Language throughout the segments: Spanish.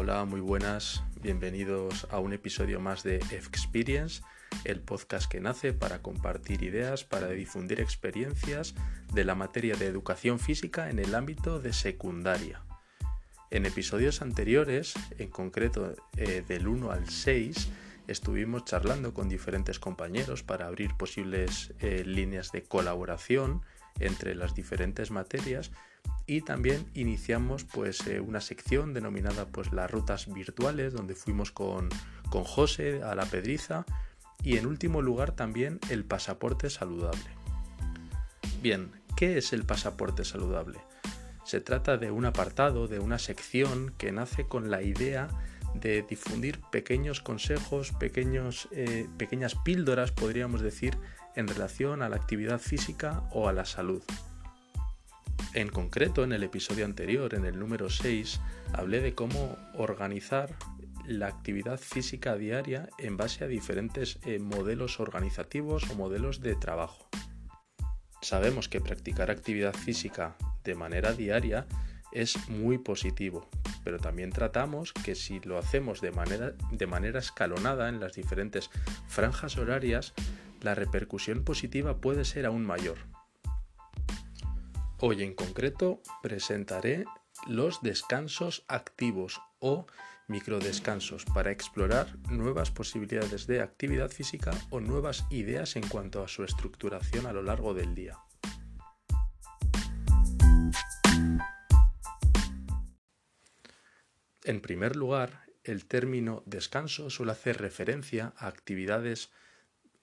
Hola, muy buenas, bienvenidos a un episodio más de Experience, el podcast que nace para compartir ideas, para difundir experiencias de la materia de educación física en el ámbito de secundaria. En episodios anteriores, en concreto eh, del 1 al 6, estuvimos charlando con diferentes compañeros para abrir posibles eh, líneas de colaboración entre las diferentes materias y también iniciamos pues eh, una sección denominada pues las rutas virtuales donde fuimos con, con José a la Pedriza y en último lugar también el pasaporte saludable. Bien, ¿qué es el pasaporte saludable? Se trata de un apartado, de una sección que nace con la idea de difundir pequeños consejos, pequeños, eh, pequeñas píldoras, podríamos decir, en relación a la actividad física o a la salud. En concreto, en el episodio anterior, en el número 6, hablé de cómo organizar la actividad física diaria en base a diferentes eh, modelos organizativos o modelos de trabajo. Sabemos que practicar actividad física de manera diaria es muy positivo, pero también tratamos que si lo hacemos de manera, de manera escalonada en las diferentes franjas horarias, la repercusión positiva puede ser aún mayor. Hoy en concreto presentaré los descansos activos o microdescansos para explorar nuevas posibilidades de actividad física o nuevas ideas en cuanto a su estructuración a lo largo del día. En primer lugar, el término descanso suele hacer referencia a actividades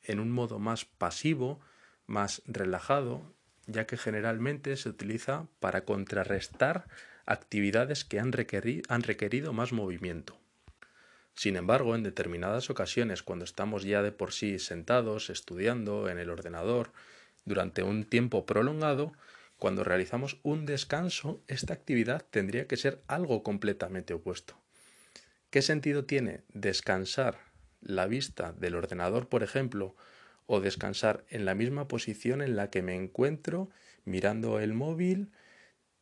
en un modo más pasivo, más relajado, ya que generalmente se utiliza para contrarrestar actividades que han, requerido más movimiento. Sin embargo, en determinadas ocasiones, cuando estamos ya de por sí sentados, estudiando en el ordenador, durante un tiempo prolongado, cuando realizamos un descanso, esta actividad tendría que ser algo completamente opuesto. ¿Qué sentido tiene descansar la vista del ordenador, por ejemplo, o descansar en la misma posición en la que me encuentro mirando el móvil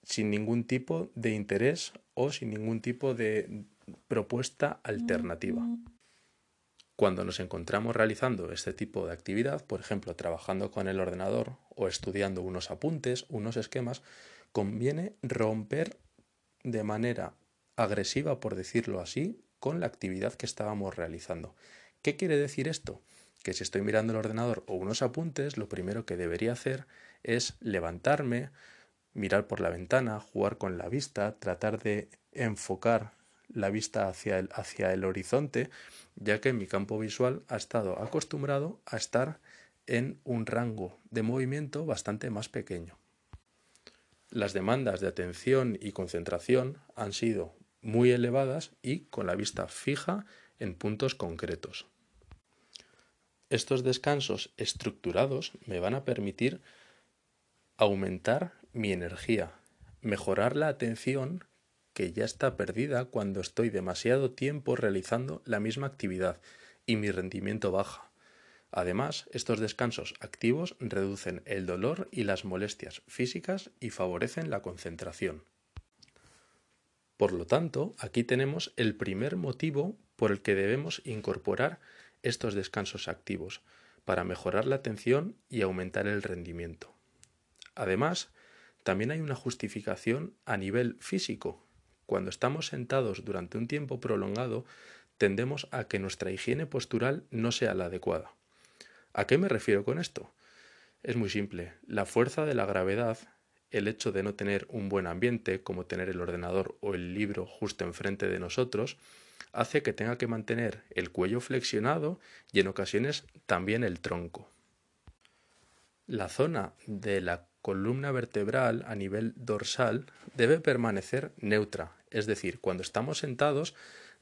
sin ningún tipo de interés o sin ningún tipo de propuesta alternativa. Cuando nos encontramos realizando este tipo de actividad, por ejemplo, trabajando con el ordenador o estudiando unos apuntes, unos esquemas, conviene romper de manera agresiva, por decirlo así, con la actividad que estábamos realizando. ¿Qué quiere decir esto? que si estoy mirando el ordenador o unos apuntes, lo primero que debería hacer es levantarme, mirar por la ventana, jugar con la vista, tratar de enfocar la vista hacia el, hacia el horizonte, ya que mi campo visual ha estado acostumbrado a estar en un rango de movimiento bastante más pequeño. Las demandas de atención y concentración han sido muy elevadas y con la vista fija en puntos concretos. Estos descansos estructurados me van a permitir aumentar mi energía, mejorar la atención que ya está perdida cuando estoy demasiado tiempo realizando la misma actividad y mi rendimiento baja. Además, estos descansos activos reducen el dolor y las molestias físicas y favorecen la concentración. Por lo tanto, aquí tenemos el primer motivo por el que debemos incorporar estos descansos activos para mejorar la atención y aumentar el rendimiento. Además, también hay una justificación a nivel físico. Cuando estamos sentados durante un tiempo prolongado, tendemos a que nuestra higiene postural no sea la adecuada. ¿A qué me refiero con esto? Es muy simple. La fuerza de la gravedad, el hecho de no tener un buen ambiente, como tener el ordenador o el libro justo enfrente de nosotros, hace que tenga que mantener el cuello flexionado y en ocasiones también el tronco. La zona de la columna vertebral a nivel dorsal debe permanecer neutra, es decir, cuando estamos sentados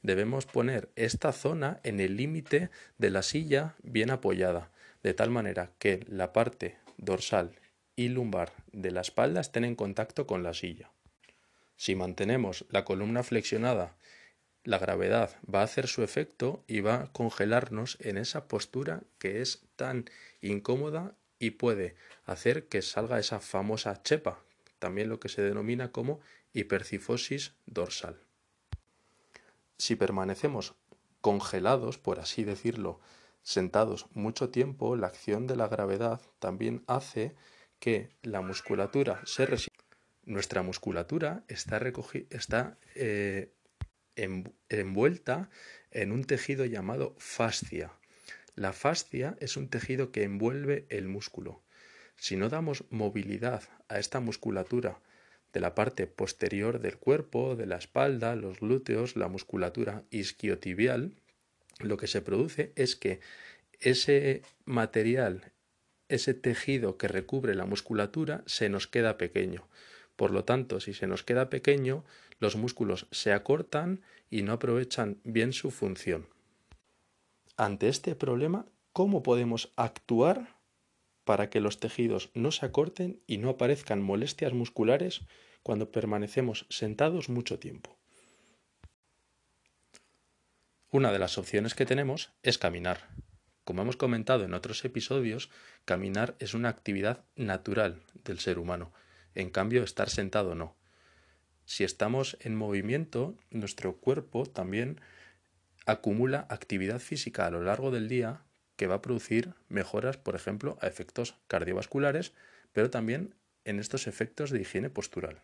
debemos poner esta zona en el límite de la silla bien apoyada, de tal manera que la parte dorsal y lumbar de la espalda estén en contacto con la silla. Si mantenemos la columna flexionada la gravedad va a hacer su efecto y va a congelarnos en esa postura que es tan incómoda y puede hacer que salga esa famosa chepa, también lo que se denomina como hipercifosis dorsal. Si permanecemos congelados, por así decirlo, sentados mucho tiempo, la acción de la gravedad también hace que la musculatura se resista. Nuestra musculatura está, está eh, envuelta en un tejido llamado fascia. La fascia es un tejido que envuelve el músculo. Si no damos movilidad a esta musculatura de la parte posterior del cuerpo, de la espalda, los glúteos, la musculatura isquiotibial, lo que se produce es que ese material, ese tejido que recubre la musculatura, se nos queda pequeño. Por lo tanto, si se nos queda pequeño, los músculos se acortan y no aprovechan bien su función. Ante este problema, ¿cómo podemos actuar para que los tejidos no se acorten y no aparezcan molestias musculares cuando permanecemos sentados mucho tiempo. Una de las opciones que tenemos es caminar. Como hemos comentado en otros episodios, caminar es una actividad natural del ser humano. En cambio, estar sentado no. Si estamos en movimiento, nuestro cuerpo también acumula actividad física a lo largo del día que va a producir mejoras, por ejemplo, a efectos cardiovasculares, pero también en estos efectos de higiene postural.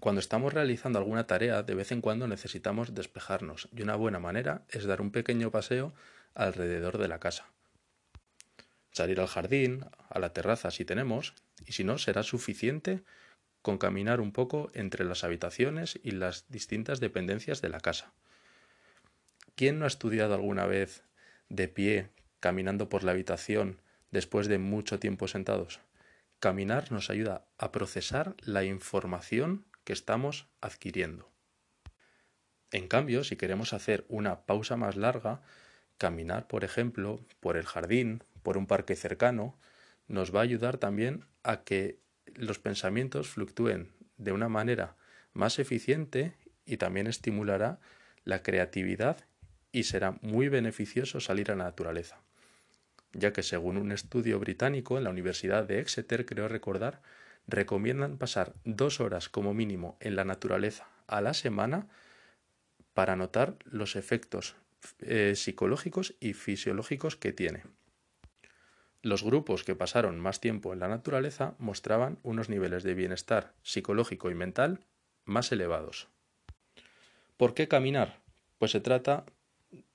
Cuando estamos realizando alguna tarea, de vez en cuando necesitamos despejarnos y una buena manera es dar un pequeño paseo alrededor de la casa. Salir al jardín, a la terraza si tenemos, y si no, será suficiente con caminar un poco entre las habitaciones y las distintas dependencias de la casa. ¿Quién no ha estudiado alguna vez de pie, caminando por la habitación después de mucho tiempo sentados. Caminar nos ayuda a procesar la información que estamos adquiriendo. En cambio, si queremos hacer una pausa más larga, caminar, por ejemplo, por el jardín, por un parque cercano, nos va a ayudar también a que los pensamientos fluctúen de una manera más eficiente y también estimulará la creatividad y será muy beneficioso salir a la naturaleza, ya que según un estudio británico en la Universidad de Exeter, creo recordar, recomiendan pasar dos horas como mínimo en la naturaleza a la semana para notar los efectos eh, psicológicos y fisiológicos que tiene. Los grupos que pasaron más tiempo en la naturaleza mostraban unos niveles de bienestar psicológico y mental más elevados. ¿Por qué caminar? Pues se trata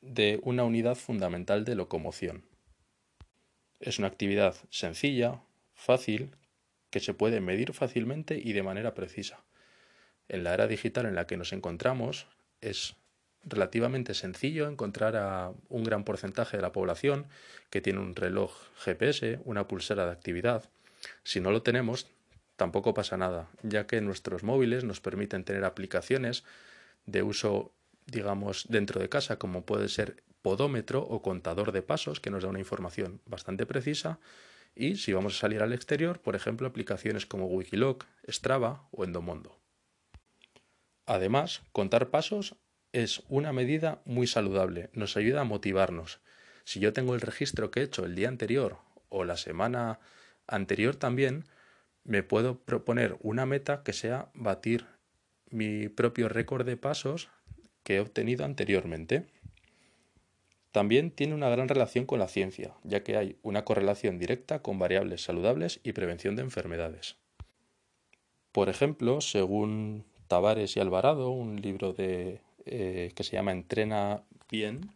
de una unidad fundamental de locomoción. Es una actividad sencilla, fácil, que se puede medir fácilmente y de manera precisa. En la era digital en la que nos encontramos es relativamente sencillo encontrar a un gran porcentaje de la población que tiene un reloj GPS, una pulsera de actividad. Si no lo tenemos, tampoco pasa nada, ya que nuestros móviles nos permiten tener aplicaciones de uso digamos, dentro de casa, como puede ser podómetro o contador de pasos, que nos da una información bastante precisa. Y si vamos a salir al exterior, por ejemplo, aplicaciones como Wikiloc, Strava o Endomondo. Además, contar pasos es una medida muy saludable, nos ayuda a motivarnos. Si yo tengo el registro que he hecho el día anterior o la semana anterior también, me puedo proponer una meta que sea batir mi propio récord de pasos que he obtenido anteriormente. También tiene una gran relación con la ciencia, ya que hay una correlación directa con variables saludables y prevención de enfermedades. Por ejemplo, según Tavares y Alvarado, un libro de, eh, que se llama Entrena bien,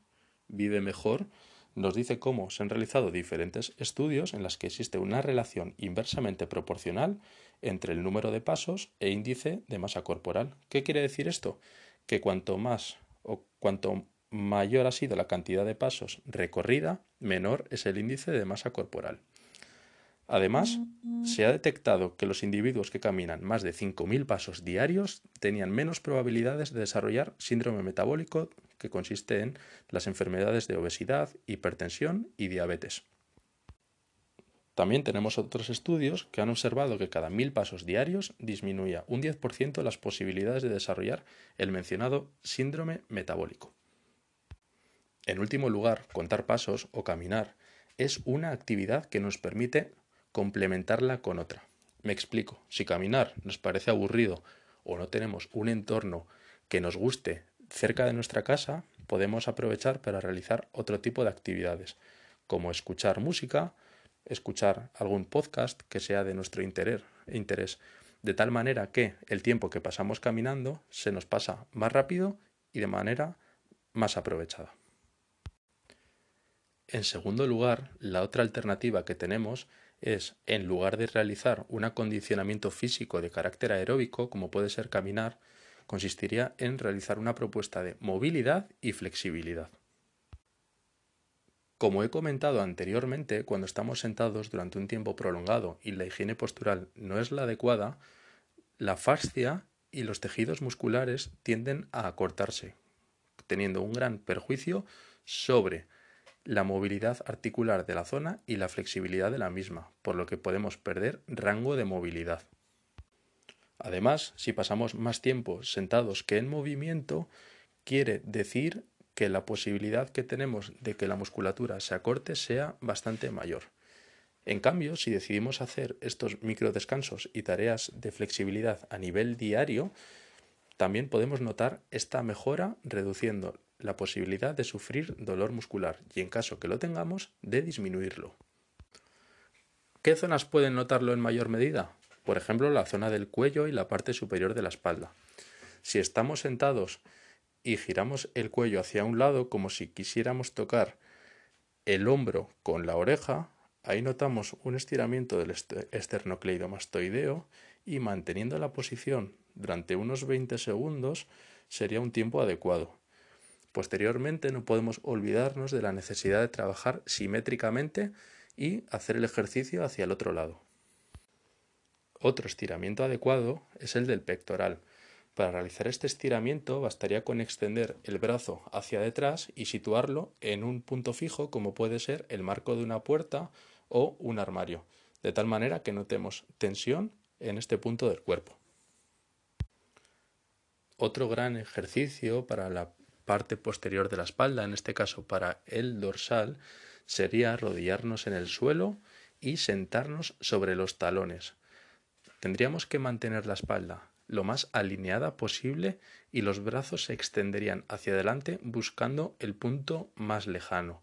vive mejor, nos dice cómo se han realizado diferentes estudios en los que existe una relación inversamente proporcional entre el número de pasos e índice de masa corporal. ¿Qué quiere decir esto? que cuanto más o cuanto mayor ha sido la cantidad de pasos recorrida, menor es el índice de masa corporal. Además, se ha detectado que los individuos que caminan más de 5.000 pasos diarios tenían menos probabilidades de desarrollar síndrome metabólico que consiste en las enfermedades de obesidad, hipertensión y diabetes. También tenemos otros estudios que han observado que cada mil pasos diarios disminuía un 10% las posibilidades de desarrollar el mencionado síndrome metabólico. En último lugar, contar pasos o caminar es una actividad que nos permite complementarla con otra. Me explico, si caminar nos parece aburrido o no tenemos un entorno que nos guste cerca de nuestra casa podemos aprovechar para realizar otro tipo de actividades, como escuchar música, escuchar algún podcast que sea de nuestro interés, de tal manera que el tiempo que pasamos caminando se nos pasa más rápido y de manera más aprovechada. En segundo lugar, la otra alternativa que tenemos es, en lugar de realizar un acondicionamiento físico de carácter aeróbico, como puede ser caminar, consistiría en realizar una propuesta de movilidad y flexibilidad. Como he comentado anteriormente, cuando estamos sentados durante un tiempo prolongado y la higiene postural no es la adecuada, la fascia y los tejidos musculares tienden a acortarse, teniendo un gran perjuicio sobre la movilidad articular de la zona y la flexibilidad de la misma, por lo que podemos perder rango de movilidad. Además, si pasamos más tiempo sentados que en movimiento, quiere decir que la posibilidad que tenemos de que la musculatura se acorte sea bastante mayor. En cambio, si decidimos hacer estos microdescansos y tareas de flexibilidad a nivel diario, también podemos notar esta mejora reduciendo la posibilidad de sufrir dolor muscular y en caso que lo tengamos, de disminuirlo. ¿Qué zonas pueden notarlo en mayor medida? Por ejemplo, la zona del cuello y la parte superior de la espalda. Si estamos sentados y giramos el cuello hacia un lado como si quisiéramos tocar el hombro con la oreja, ahí notamos un estiramiento del esternocleidomastoideo y manteniendo la posición durante unos 20 segundos sería un tiempo adecuado. Posteriormente no podemos olvidarnos de la necesidad de trabajar simétricamente y hacer el ejercicio hacia el otro lado. Otro estiramiento adecuado es el del pectoral. Para realizar este estiramiento bastaría con extender el brazo hacia detrás y situarlo en un punto fijo como puede ser el marco de una puerta o un armario, de tal manera que notemos tensión en este punto del cuerpo. Otro gran ejercicio para la parte posterior de la espalda, en este caso para el dorsal, sería arrodillarnos en el suelo y sentarnos sobre los talones. Tendríamos que mantener la espalda lo más alineada posible y los brazos se extenderían hacia adelante buscando el punto más lejano,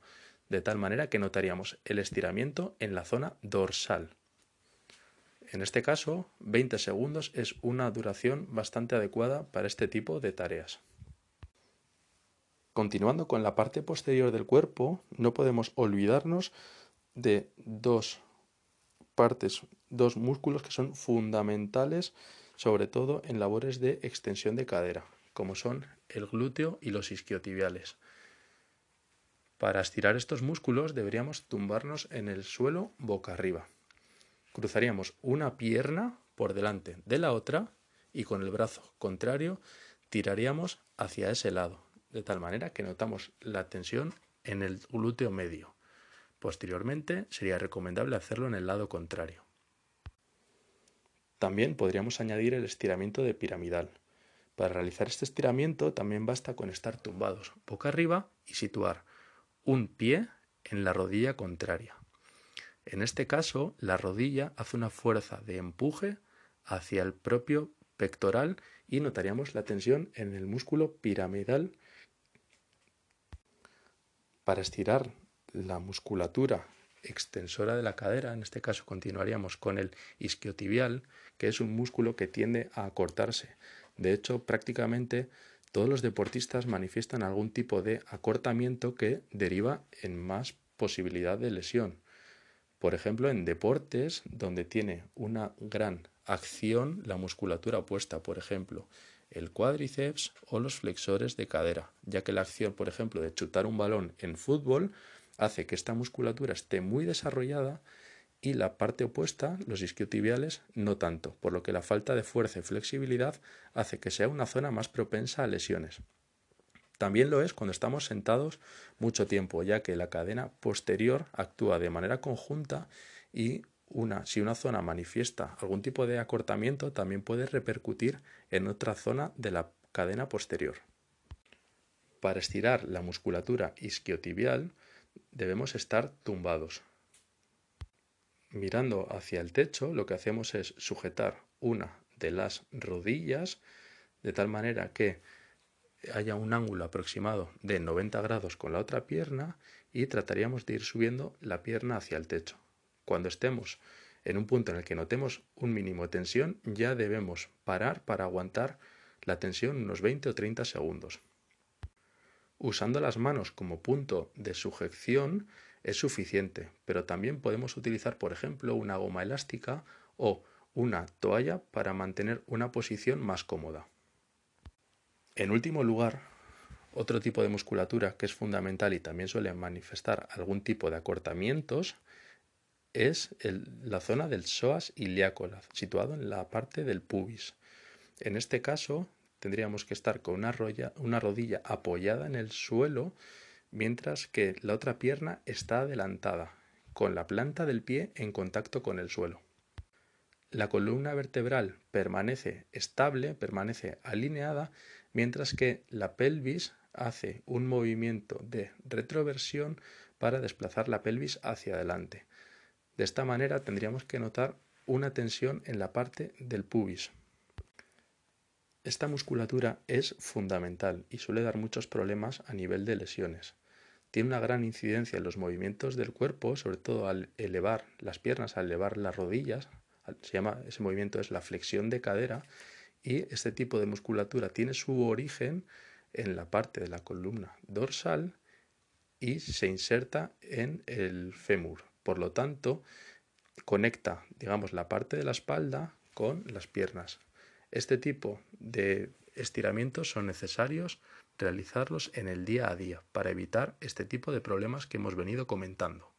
de tal manera que notaríamos el estiramiento en la zona dorsal. En este caso, 20 segundos es una duración bastante adecuada para este tipo de tareas. Continuando con la parte posterior del cuerpo, no podemos olvidarnos de dos partes, dos músculos que son fundamentales sobre todo en labores de extensión de cadera, como son el glúteo y los isquiotibiales. Para estirar estos músculos deberíamos tumbarnos en el suelo boca arriba. Cruzaríamos una pierna por delante de la otra y con el brazo contrario tiraríamos hacia ese lado, de tal manera que notamos la tensión en el glúteo medio. Posteriormente sería recomendable hacerlo en el lado contrario. También podríamos añadir el estiramiento de piramidal. Para realizar este estiramiento también basta con estar tumbados boca arriba y situar un pie en la rodilla contraria. En este caso, la rodilla hace una fuerza de empuje hacia el propio pectoral y notaríamos la tensión en el músculo piramidal. Para estirar la musculatura extensora de la cadera, en este caso continuaríamos con el isquiotibial, que es un músculo que tiende a acortarse. De hecho, prácticamente todos los deportistas manifiestan algún tipo de acortamiento que deriva en más posibilidad de lesión. Por ejemplo, en deportes donde tiene una gran acción la musculatura opuesta, por ejemplo, el cuádriceps o los flexores de cadera, ya que la acción, por ejemplo, de chutar un balón en fútbol hace que esta musculatura esté muy desarrollada y la parte opuesta, los isquiotibiales, no tanto, por lo que la falta de fuerza y flexibilidad hace que sea una zona más propensa a lesiones. También lo es cuando estamos sentados mucho tiempo, ya que la cadena posterior actúa de manera conjunta y una, si una zona manifiesta algún tipo de acortamiento, también puede repercutir en otra zona de la cadena posterior. Para estirar la musculatura isquiotibial, debemos estar tumbados. Mirando hacia el techo, lo que hacemos es sujetar una de las rodillas de tal manera que haya un ángulo aproximado de 90 grados con la otra pierna y trataríamos de ir subiendo la pierna hacia el techo. Cuando estemos en un punto en el que notemos un mínimo de tensión, ya debemos parar para aguantar la tensión unos 20 o 30 segundos. Usando las manos como punto de sujeción es suficiente, pero también podemos utilizar, por ejemplo, una goma elástica o una toalla para mantener una posición más cómoda. En último lugar, otro tipo de musculatura que es fundamental y también suele manifestar algún tipo de acortamientos es la zona del psoas ilíaco, situado en la parte del pubis. En este caso, tendríamos que estar con una, una rodilla apoyada en el suelo, mientras que la otra pierna está adelantada, con la planta del pie en contacto con el suelo. La columna vertebral permanece estable, permanece alineada, mientras que la pelvis hace un movimiento de retroversión para desplazar la pelvis hacia adelante. De esta manera tendríamos que notar una tensión en la parte del pubis. Esta musculatura es fundamental y suele dar muchos problemas a nivel de lesiones. Tiene una gran incidencia en los movimientos del cuerpo, sobre todo al elevar las piernas, al elevar las rodillas. Se llama, ese movimiento es la flexión de cadera y este tipo de musculatura tiene su origen en la parte de la columna dorsal y se inserta en el fémur. Por lo tanto, conecta, digamos, la parte de la espalda con las piernas. Este tipo de estiramientos son necesarios realizarlos en el día a día para evitar este tipo de problemas que hemos venido comentando.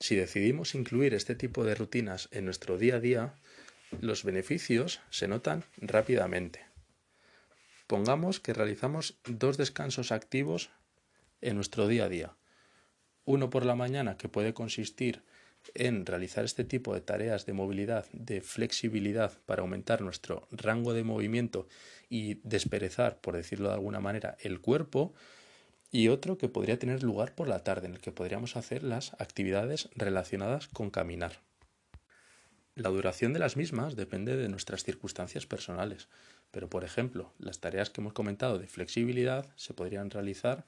Si decidimos incluir este tipo de rutinas en nuestro día a día, los beneficios se notan rápidamente. Pongamos que realizamos dos descansos activos en nuestro día a día. Uno por la mañana que puede consistir en realizar este tipo de tareas de movilidad, de flexibilidad para aumentar nuestro rango de movimiento y desperezar, por decirlo de alguna manera, el cuerpo, y otro que podría tener lugar por la tarde, en el que podríamos hacer las actividades relacionadas con caminar. La duración de las mismas depende de nuestras circunstancias personales, pero por ejemplo, las tareas que hemos comentado de flexibilidad se podrían realizar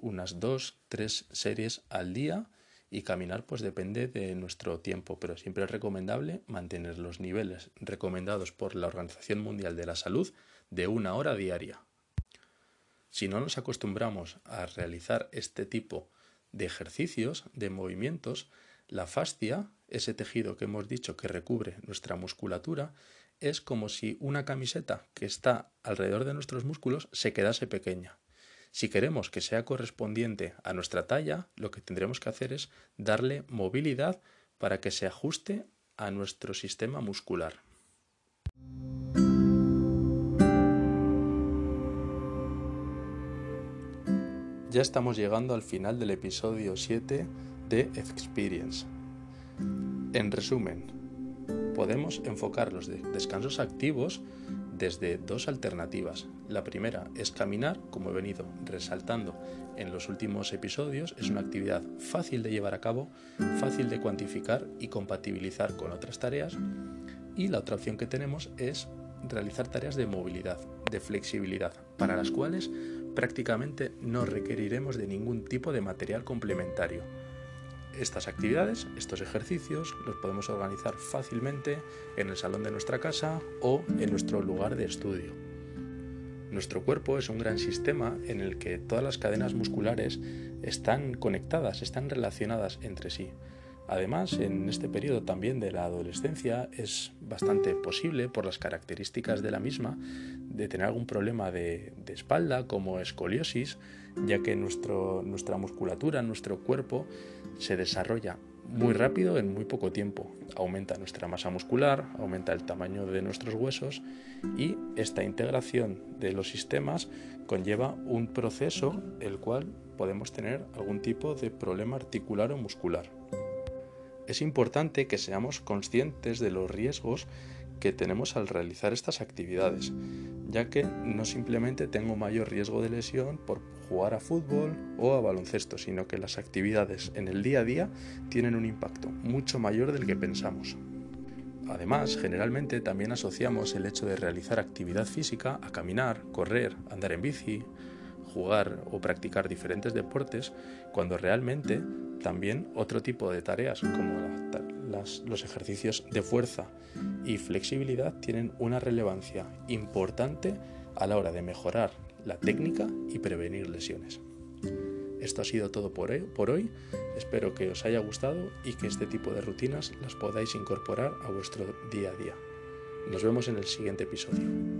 unas dos, tres series al día y caminar pues depende de nuestro tiempo, pero siempre es recomendable mantener los niveles recomendados por la Organización Mundial de la Salud de una hora diaria. Si no nos acostumbramos a realizar este tipo de ejercicios, de movimientos, la fascia, ese tejido que hemos dicho que recubre nuestra musculatura, es como si una camiseta que está alrededor de nuestros músculos se quedase pequeña. Si queremos que sea correspondiente a nuestra talla, lo que tendremos que hacer es darle movilidad para que se ajuste a nuestro sistema muscular. Ya estamos llegando al final del episodio 7 de Experience. En resumen, podemos enfocar los descansos activos desde dos alternativas. La primera es caminar, como he venido resaltando en los últimos episodios, es una actividad fácil de llevar a cabo, fácil de cuantificar y compatibilizar con otras tareas. Y la otra opción que tenemos es realizar tareas de movilidad, de flexibilidad, para las cuales prácticamente no requeriremos de ningún tipo de material complementario estas actividades, estos ejercicios, los podemos organizar fácilmente en el salón de nuestra casa o en nuestro lugar de estudio. Nuestro cuerpo es un gran sistema en el que todas las cadenas musculares están conectadas, están relacionadas entre sí. Además, en este periodo también de la adolescencia es bastante posible, por las características de la misma, de tener algún problema de, espalda como escoliosis, ya que nuestra musculatura, nuestro cuerpo, se desarrolla muy rápido en muy poco tiempo. Aumenta nuestra masa muscular, aumenta el tamaño de nuestros huesos y esta integración de los sistemas conlleva un proceso el cual podemos tener algún tipo de problema articular o muscular es importante que seamos conscientes de los riesgos que tenemos al realizar estas actividades, ya que no simplemente tengo mayor riesgo de lesión por jugar a fútbol o a baloncesto, sino que las actividades en el día a día tienen un impacto mucho mayor del que pensamos. Además, generalmente también asociamos el hecho de realizar actividad física a caminar, correr, andar en bici, jugar o practicar diferentes deportes, cuando realmente también otro tipo de tareas como los ejercicios de fuerza y flexibilidad tienen una relevancia importante a la hora de mejorar la técnica y prevenir lesiones. Esto ha sido todo por hoy, Espero que os haya gustado y que este tipo de rutinas las podáis incorporar a vuestro día a día. Nos vemos en el siguiente episodio.